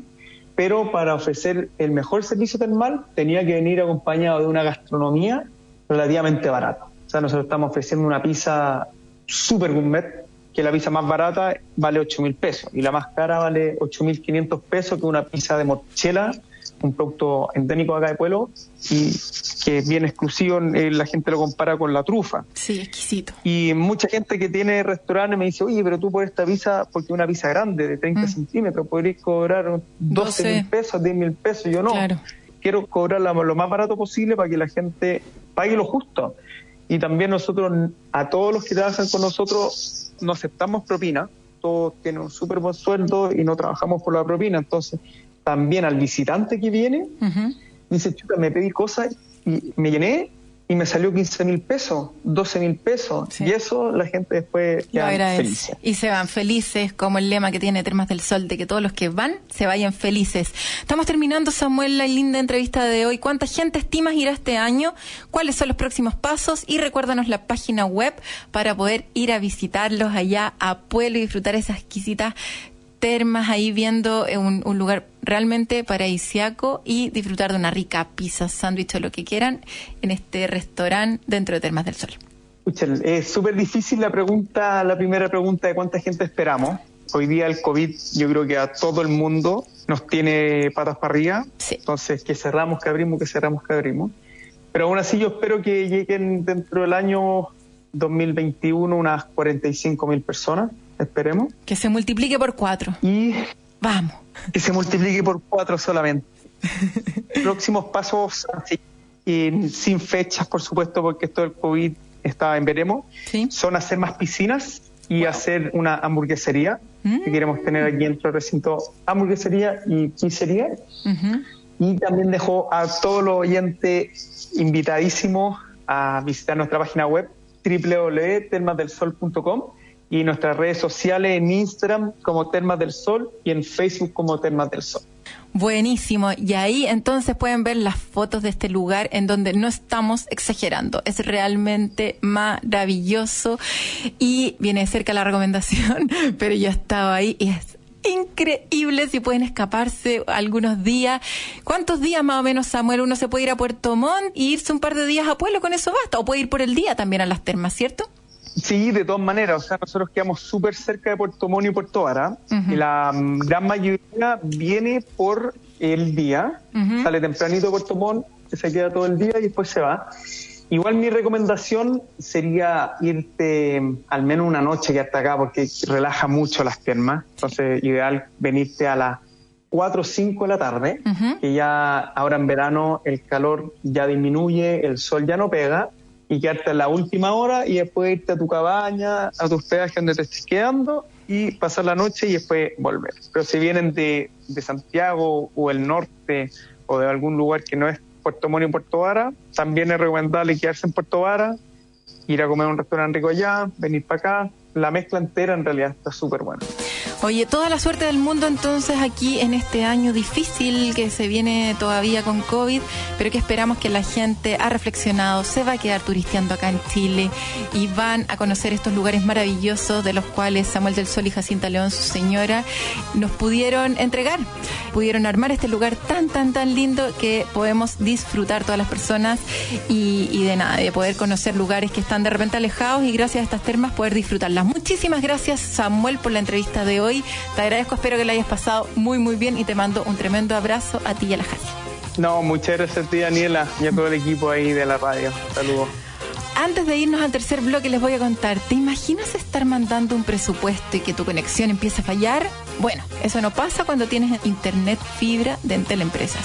S3: Pero para ofrecer el mejor servicio termal tenía que venir acompañado de una gastronomía relativamente barata. O sea, nosotros estamos ofreciendo una pizza super gourmet, que la pizza más barata vale 8 mil pesos y la más cara vale 8.500 pesos, que una pizza de mochela, un producto endémico acá de Pueblo y que es bien exclusivo, eh, la gente lo compara con la trufa.
S2: Sí, exquisito.
S3: Y mucha gente que tiene restaurantes me dice, oye, pero tú por esta pizza, porque una pizza grande de 30
S2: Mm.
S3: centímetros, podrías cobrar 12 mil
S2: 12.
S3: pesos, 10 mil pesos. Yo no.
S2: Claro.
S3: Quiero cobrar la- lo más barato posible para que la gente pague lo justo. Y también nosotros, a todos los que trabajan con nosotros, no aceptamos propina. Todos tienen un súper buen sueldo y no trabajamos por la propina. Entonces, también al visitante que viene, dice, chuta, me pedí cosas y me llené y me salió 15 mil pesos, 12 mil pesos.
S2: Sí.
S3: Y eso la gente después
S2: Lo agradece. Y se van felices, como el lema que tiene Termas del Sol, de que todos los que van se vayan felices. Estamos terminando, Samuel, la linda entrevista de hoy. ¿Cuánta gente estimas ir a este año? ¿Cuáles son los próximos pasos? Y recuérdanos la página web para poder ir a visitarlos allá a Pueblo y disfrutar esas exquisitas termas ahí viendo eh, un, un lugar realmente paradisiaco y disfrutar de una rica pizza, sándwich o lo que quieran en este restaurante dentro de Termas del Sol.
S3: Es súper difícil la pregunta, la primera pregunta de cuánta gente esperamos. hoy día el COVID yo creo que a todo el mundo nos tiene patas para arriba.
S2: Sí.
S3: Entonces, que cerramos, que abrimos, que cerramos, que abrimos. Pero aún así yo espero que lleguen dentro del año 2021 unas 45 mil personas, esperemos.
S2: Que se multiplique por cuatro.
S3: Y
S2: Vamos.
S3: que se multiplique por cuatro solamente. (laughs) Próximos pasos así, sin fechas, por supuesto, porque esto del COVID está en veremos,
S2: Sí.
S3: son hacer más piscinas y hacer una hamburguesería
S2: Mm.
S3: que queremos tener aquí dentro del recinto, hamburguesería y pizzería.
S2: Ujú.
S3: Y también dejo a todos los oyentes invitadísimos a visitar nuestra página web www.termasdelsol.com y nuestras redes sociales en Instagram como Termas del Sol y en Facebook como Termas del Sol.
S2: Buenísimo. Y ahí entonces pueden ver las fotos de este lugar en donde no estamos exagerando. Es realmente maravilloso y viene cerca la recomendación, (laughs) pero yo estaba ahí y es increíble si pueden escaparse algunos días. ¿Cuántos días más o menos, Samuel? Uno se puede ir a Puerto Montt y irse un par de días a Pueblo, con eso basta. O puede ir por el día también a las termas, ¿cierto?
S3: Sí, de todas maneras, o sea, nosotros quedamos súper cerca de Puerto Montt y Puerto Vara y la gran mayoría viene por el día, sale tempranito de Puerto Montt, se queda todo el día y después se va. Igual mi recomendación sería irte al menos una noche que hasta acá porque relaja mucho las piernas, entonces ideal venirte a las 4 o 5 de la tarde,
S2: Ujú.
S3: que ya ahora en verano el calor ya disminuye, el sol ya no pega, y quedarte en la última hora y después irte a tu cabaña, a tu hospedaje donde te estés quedando y pasar la noche y después volver. Pero si vienen de, de Santiago o el norte o de algún lugar que no es Puerto Montt y Puerto Vara, también es recomendable quedarse en Puerto Vara, ir a comer a un restaurante rico allá, venir para acá. La mezcla entera en realidad está súper buena.
S2: Oye, toda la suerte del mundo entonces aquí en este año difícil que se viene todavía con COVID, pero que esperamos que la gente ha reflexionado, se va a quedar turisteando acá en Chile y van a conocer estos lugares maravillosos de los cuales Samuel del Sol y Jacinta León, su señora, nos pudieron entregar. Pudieron armar este lugar tan, tan, tan lindo que podemos disfrutar todas las personas y, y de nada, de poder conocer lugares que están de repente alejados y gracias a estas termas poder disfrutarlas. Muchísimas gracias Samuel por la entrevista de hoy. Te agradezco, espero que la hayas pasado muy, muy bien y te mando un tremendo abrazo a ti y a la Jasi.
S3: No, muchas gracias a ti, Daniela, y a todo el equipo ahí de la radio. Saludos.
S2: Antes de irnos al tercer bloque les voy a contar, ¿te imaginas estar mandando un presupuesto y que tu conexión empiece a fallar? Bueno, eso no pasa cuando tienes internet fibra de Entel Empresas.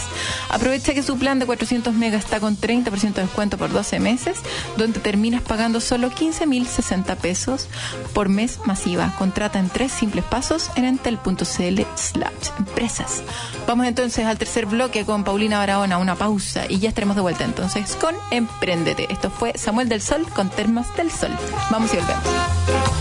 S2: Aprovecha que su plan de 400 megas está con 30% de descuento por 12 meses, donde terminas pagando solo 15.060 pesos por mes masiva. Contrata en tres simples pasos en entel.cl slash empresas. Vamos entonces al tercer bloque con Paulina Barahona, una pausa y ya estaremos de vuelta entonces con Emprendete. Esto fue Samuel del Sol con Termas del Sol. Vamos y volvemos.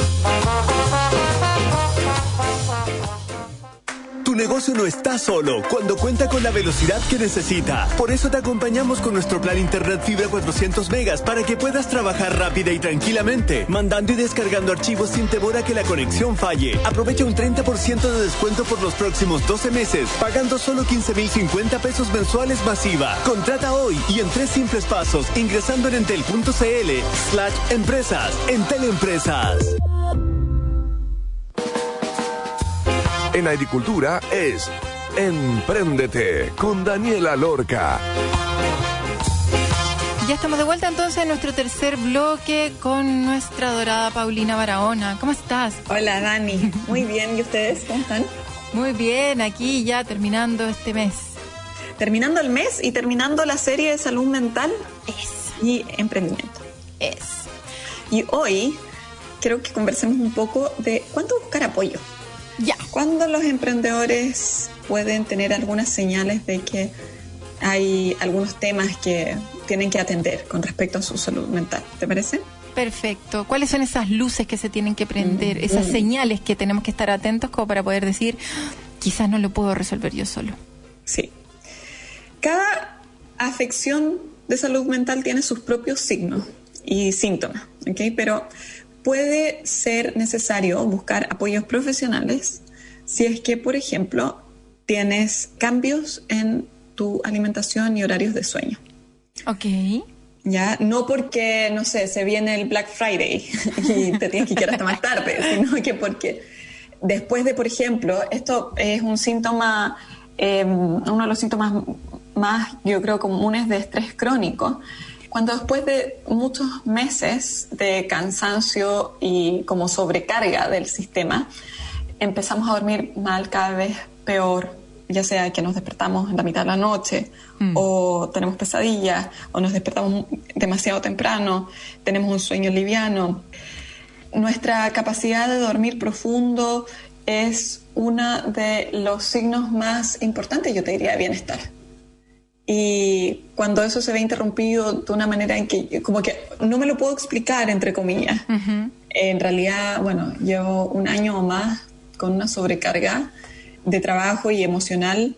S5: negocio no está solo cuando cuenta con la velocidad que necesita. Por eso te acompañamos con nuestro plan Internet Fibra 400 megas para que puedas trabajar rápida y tranquilamente, mandando y descargando archivos sin temor a que la conexión falle. Aprovecha un 30% de descuento por los próximos 12 meses, pagando solo 15.050 pesos mensuales masiva. Contrata hoy y en tres simples pasos, ingresando en entel.cl slash empresas. Entel Empresas.
S1: En agricultura es Empréndete con Daniela Lorca.
S2: Ya estamos de vuelta entonces en nuestro tercer bloque con nuestra adorada Paulina Barahona. ¿Cómo estás?
S8: Hola Dani, muy bien, ¿y ustedes cómo están?
S2: Muy bien, aquí ya terminando este mes.
S8: Terminando el mes y terminando la serie de salud mental
S2: Es,
S8: y emprendimiento.
S2: es.
S8: Y hoy quiero que conversemos un poco de cuándo buscar apoyo.
S2: Ya.
S8: ¿Cuándo los emprendedores pueden tener algunas señales de que hay algunos temas que tienen que atender con respecto a su salud mental? ¿Te parece?
S2: Perfecto. ¿Cuáles son esas luces que se tienen que prender, esas señales que tenemos que estar atentos como para poder decir, quizás no lo puedo resolver yo solo?
S8: Sí. Cada afección de salud mental tiene sus propios signos y síntomas, ¿ok? Pero puede ser necesario buscar apoyos profesionales si es que, por ejemplo, tienes cambios en tu alimentación y horarios de sueño.
S2: Ok.
S8: Ya, no porque, no sé, se viene el Black Friday (laughs) y te tienes que quedar hasta más tarde, (laughs) sino que porque después de, por ejemplo, esto es un síntoma, eh, uno de los síntomas más, yo creo, comunes de estrés crónico, cuando después de muchos meses de cansancio y como sobrecarga del sistema, empezamos a dormir mal cada vez peor, ya sea que nos despertamos en la mitad de la noche
S2: Mm.
S8: o tenemos pesadillas o nos despertamos demasiado temprano, tenemos un sueño liviano. Nuestra capacidad de dormir profundo es uno de los signos más importantes, yo te diría, de bienestar. Y cuando eso se ve interrumpido de una manera en que, como que no me lo puedo explicar, entre comillas, en realidad, bueno, llevo un año o más con una sobrecarga de trabajo y emocional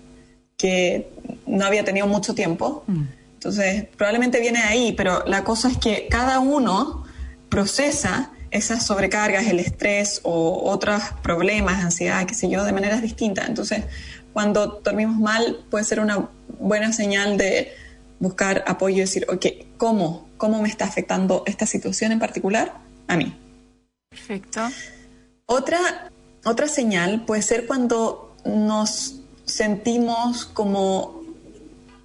S8: que no había tenido mucho tiempo. Entonces, probablemente viene de ahí, pero la cosa es que cada uno procesa esas sobrecargas, el estrés o otros problemas, ansiedad, qué sé yo, de maneras distintas. Entonces, cuando dormimos mal, puede ser una buena señal de buscar apoyo y decir, ok, ¿cómo? ¿Cómo me está afectando esta situación en particular a mí?
S2: Perfecto.
S8: Otra, otra señal puede ser cuando nos sentimos como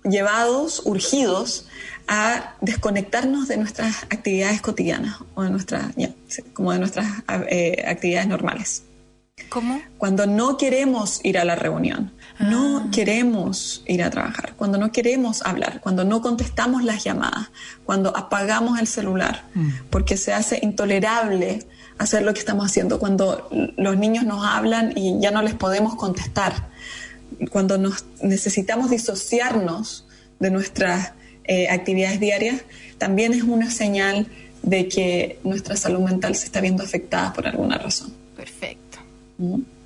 S8: llevados, urgidos a desconectarnos de nuestras actividades cotidianas o de nuestras, ya, como de nuestras eh, actividades normales.
S2: ¿Cómo?
S8: Cuando no queremos ir a la reunión, no queremos ir a trabajar, cuando no queremos hablar, cuando no contestamos las llamadas, cuando apagamos el celular, porque se hace intolerable hacer lo que estamos haciendo, cuando los niños nos hablan y ya no les podemos contestar, cuando nos necesitamos disociarnos de nuestras eh, actividades diarias, también es una señal de que nuestra salud mental se está viendo afectada por alguna razón.
S2: Perfecto.
S8: ¿Mm?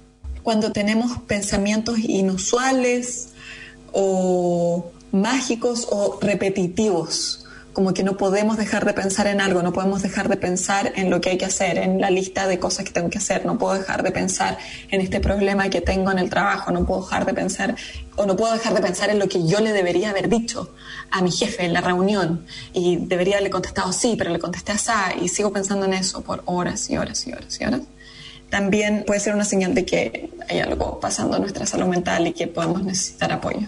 S8: Cuando tenemos pensamientos inusuales o mágicos o repetitivos, como que no podemos dejar de pensar en algo, no podemos dejar de pensar en lo que hay que hacer, en la lista de cosas que tengo que hacer, no puedo dejar de pensar en este problema que tengo en el trabajo, no puedo dejar de pensar o no puedo dejar de pensar en lo que yo le debería haber dicho a mi jefe en la reunión y debería haberle contestado sí, pero le contesté así y sigo pensando en eso por horas y horas y horas y horas. También puede ser una señal de que hay algo pasando en nuestra salud mental y que podemos necesitar apoyo.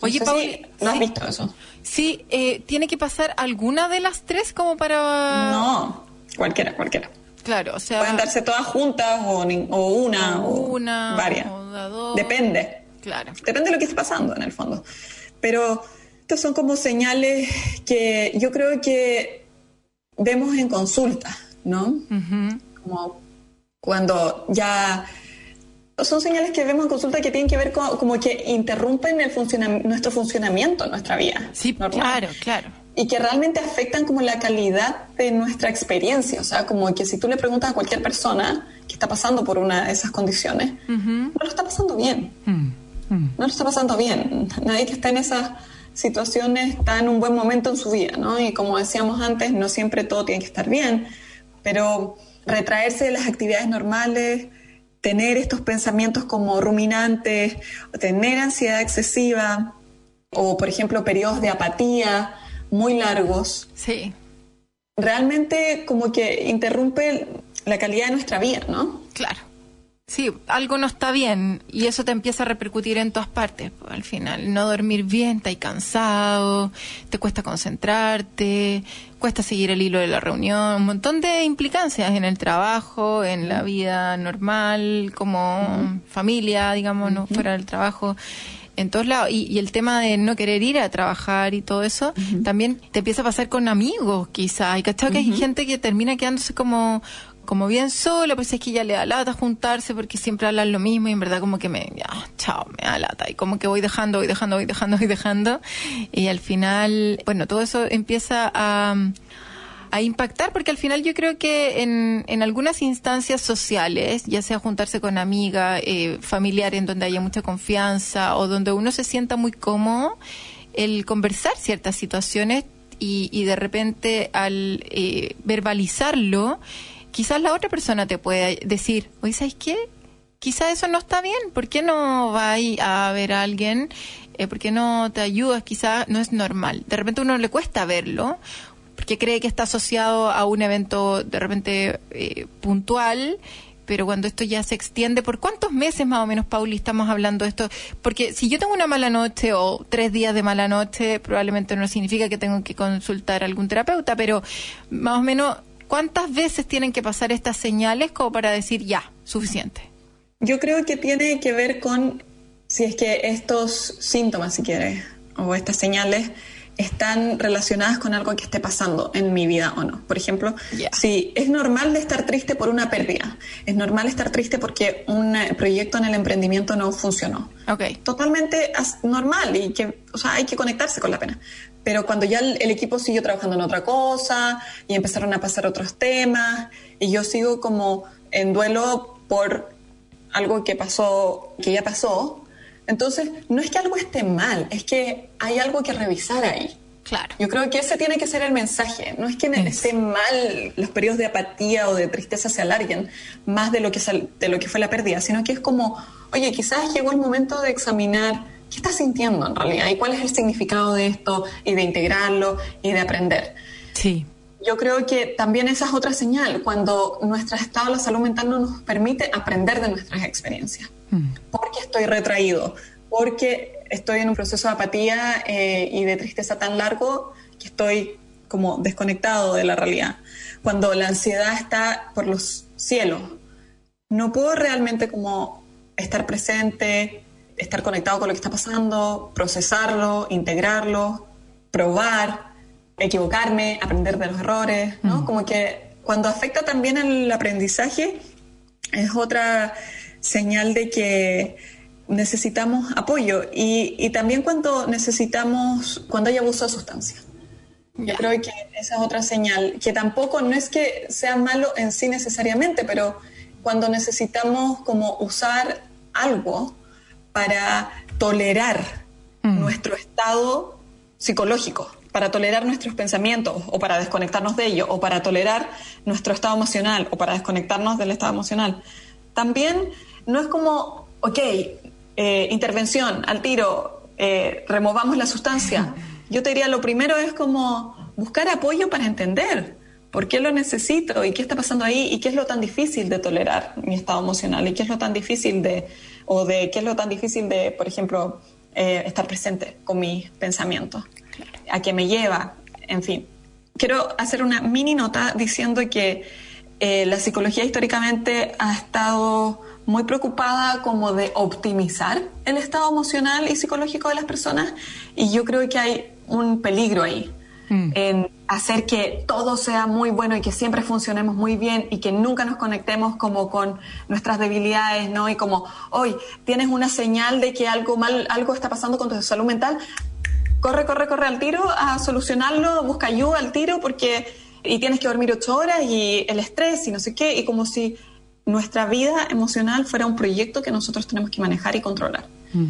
S2: Oye,
S8: No sé
S2: Pauli,
S8: si- ¿no has
S2: sí.
S8: visto eso?
S2: Sí, eh, ¿tiene que pasar alguna de las tres como para...?
S8: No, cualquiera, cualquiera.
S2: Claro, o sea...
S8: Pueden darse todas juntas o, o una o
S2: una,
S8: varias.
S2: o.
S8: Depende.
S2: Claro.
S8: Depende de lo que esté pasando en el fondo. Pero estas son como señales que yo creo que vemos en consulta, ¿no?
S2: Ujú.
S8: Como cuando ya son señales que vemos en consulta que tienen que ver con como que interrumpen el funciona- nuestro funcionamiento en nuestra vida.
S2: Sí,
S8: normal.
S2: claro, claro.
S8: y que realmente afectan como la calidad de nuestra experiencia. O sea, como que si tú le preguntas a cualquier persona que está pasando por una de esas condiciones, no lo está pasando bien. No lo está pasando bien. Nadie que está en esas situaciones está en un buen momento en su vida, ¿no? Y como decíamos antes, no siempre todo tiene que estar bien, pero retraerse de las actividades normales, tener estos pensamientos como ruminantes, tener ansiedad excesiva, o por ejemplo periodos de apatía muy largos,
S2: Sí.
S8: realmente como que interrumpe la calidad de nuestra vida, ¿no?
S2: Claro. Sí, algo no está bien y eso te empieza a repercutir en todas partes. pues, al final, no dormir bien, estás cansado, te cuesta concentrarte, cuesta seguir el hilo de la reunión, un montón de implicancias en el trabajo, en la vida normal, como familia, digamos, no fuera del trabajo en todos lados. Y, y el tema de no querer ir a trabajar y todo eso, también te empieza a pasar con amigos, quizás. Y cachado que hay gente que termina quedándose como como bien sola, pues es que ya le da lata juntarse porque siempre hablan lo mismo y en verdad como que me, ya, chao, me da lata. Y como que voy dejando, voy dejando, voy dejando, voy dejando. Y al final, bueno, todo eso empieza a a impactar, porque al final yo creo que en, en algunas instancias sociales, ya sea juntarse con amiga, eh, familiar en donde haya mucha confianza o donde uno se sienta muy cómodo, el conversar ciertas situaciones y, y de repente al eh, verbalizarlo, quizás la otra persona te puede decir, oye, ¿sabes qué? Quizás eso no está bien, ¿por qué no vais a ver a alguien Eh, ¿Por qué no te ayudas? Quizás no es normal. De repente uno le cuesta verlo porque cree que está asociado a un evento de repente eh, puntual pero cuando esto ya se extiende, ¿por cuántos meses más o menos, Pauli, estamos hablando de esto? Porque si yo tengo una mala noche o tres días de mala noche, probablemente no significa que tengo que consultar a algún terapeuta, pero más o menos, ¿cuántas veces tienen que pasar estas señales como para decir ya, suficiente?
S8: Yo creo que tiene que ver con si es que estos síntomas, si quieres, o estas señales, están relacionadas con algo que esté pasando en mi vida o no. Por ejemplo, si es normal estar triste por una pérdida, es normal estar triste porque un eh, proyecto en el emprendimiento no funcionó.
S2: Okay.
S8: Totalmente normal y que, o sea, hay que conectarse con la pena. Pero cuando ya el, el, equipo siguió trabajando en otra cosa y empezaron a pasar otros temas y yo sigo como en duelo por algo que pasó, que ya pasó, entonces, no es que algo esté mal, es que hay algo que revisar ahí.
S2: Claro.
S8: Yo creo que ese tiene que ser el mensaje. No es que esté mal los periodos de apatía o de tristeza se alarguen más de lo que, de lo que fue la pérdida, sino que es como, oye, quizás llegó el momento de examinar qué estás sintiendo en realidad y cuál es el significado de esto y de integrarlo y de aprender.
S2: Sí.
S8: Yo creo que también esa es otra señal, cuando nuestro estado de la salud mental no nos permite aprender de nuestras experiencias. Porque estoy retraído, porque estoy en un proceso de apatía eh, y de tristeza tan largo que estoy como desconectado de la realidad. Cuando la ansiedad está por los cielos, no puedo realmente como estar presente, estar conectado con lo que está pasando, procesarlo, integrarlo, probar equivocarme, aprender de los errores, ¿no? Mm. Como que cuando afecta también el aprendizaje es otra señal de que necesitamos apoyo y, y también cuando necesitamos, cuando hay abuso de sustancia. Yo creo que esa es otra señal, que tampoco no es que sea malo en sí necesariamente, pero cuando necesitamos como usar algo para tolerar mm. nuestro estado psicológico, para tolerar nuestros pensamientos o para desconectarnos de ellos o para tolerar nuestro estado emocional o para desconectarnos del estado emocional. También no es como, ok, eh, intervención al tiro, eh, removamos la sustancia. (laughs) Yo te diría, lo primero es como buscar apoyo para entender por qué lo necesito y qué está pasando ahí y qué es lo tan difícil de tolerar mi estado emocional y qué es lo tan difícil de, o de qué es lo tan difícil de, por ejemplo, eh, estar presente con mis pensamientos a qué me lleva, en fin. Quiero hacer una mini nota diciendo que la psicología históricamente ha estado muy preocupada como de optimizar el estado emocional y psicológico de las personas y yo creo que hay un peligro ahí mm. en hacer que todo sea muy bueno y que siempre funcionemos muy bien y que nunca nos conectemos como con nuestras debilidades, ¿no? Y como, hoy tienes una señal de que algo mal, algo está pasando con tu salud mental, corre, corre, corre al tiro a solucionarlo, busca ayuda al tiro porque y tienes que dormir ocho horas y el estrés y no sé qué, y como si nuestra vida emocional fuera un proyecto que nosotros tenemos que manejar y controlar. Mm.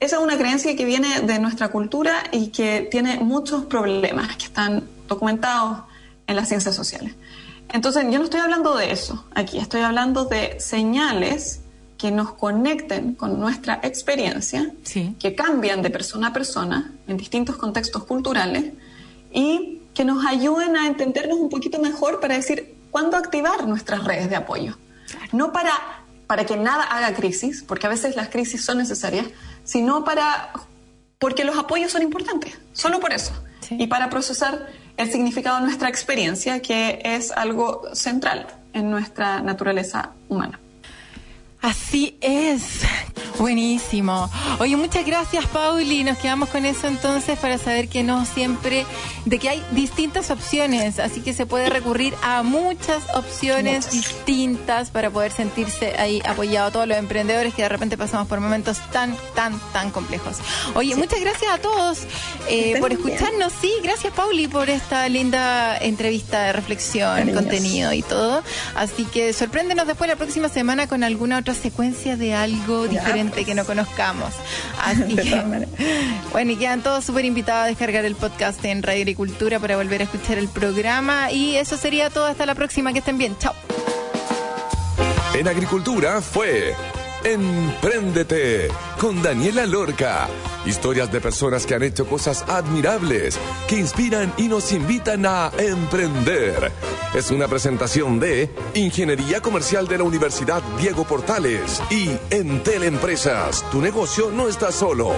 S8: Esa es una creencia que viene de nuestra cultura y que tiene muchos problemas que están documentados en las ciencias sociales. Entonces, yo no estoy hablando de eso aquí, estoy hablando de señales que nos conecten con nuestra experiencia, que cambian de persona a persona en distintos contextos culturales y que nos ayuden a entendernos un poquito mejor para decir cuándo activar nuestras redes de apoyo. No para, para que nada haga crisis, porque a veces las crisis son necesarias, sino para porque los apoyos son importantes, solo por eso. Y para procesar el significado de nuestra experiencia, que es algo central en nuestra naturaleza humana.
S2: Así es. Buenísimo. Oye, muchas gracias, Pauli. Nos quedamos con eso entonces para saber que no siempre, de que hay distintas opciones, así que se puede recurrir a muchas opciones distintas para poder sentirse ahí apoyado a todos los emprendedores que de repente pasamos por momentos tan, tan, tan complejos. Oye, muchas gracias a todos eh, por escucharnos. Sí, gracias, Pauli, por esta linda entrevista de reflexión, contenido y todo. Así que sorpréndenos después la próxima semana con alguna otra secuencia de algo diferente que no conozcamos. Así que, bueno, y quedan todos súper invitados a descargar el podcast en Radio Agricultura para volver a escuchar el programa. Y eso sería todo. Hasta la próxima. Que estén bien. Chao.
S1: En Agricultura fue Empréndete con Daniela Lorca. Historias de personas que han hecho cosas admirables, que inspiran y nos invitan a emprender. Es una presentación de Ingeniería Comercial de la Universidad Diego Portales y Entel Empresas. Tu negocio no está solo.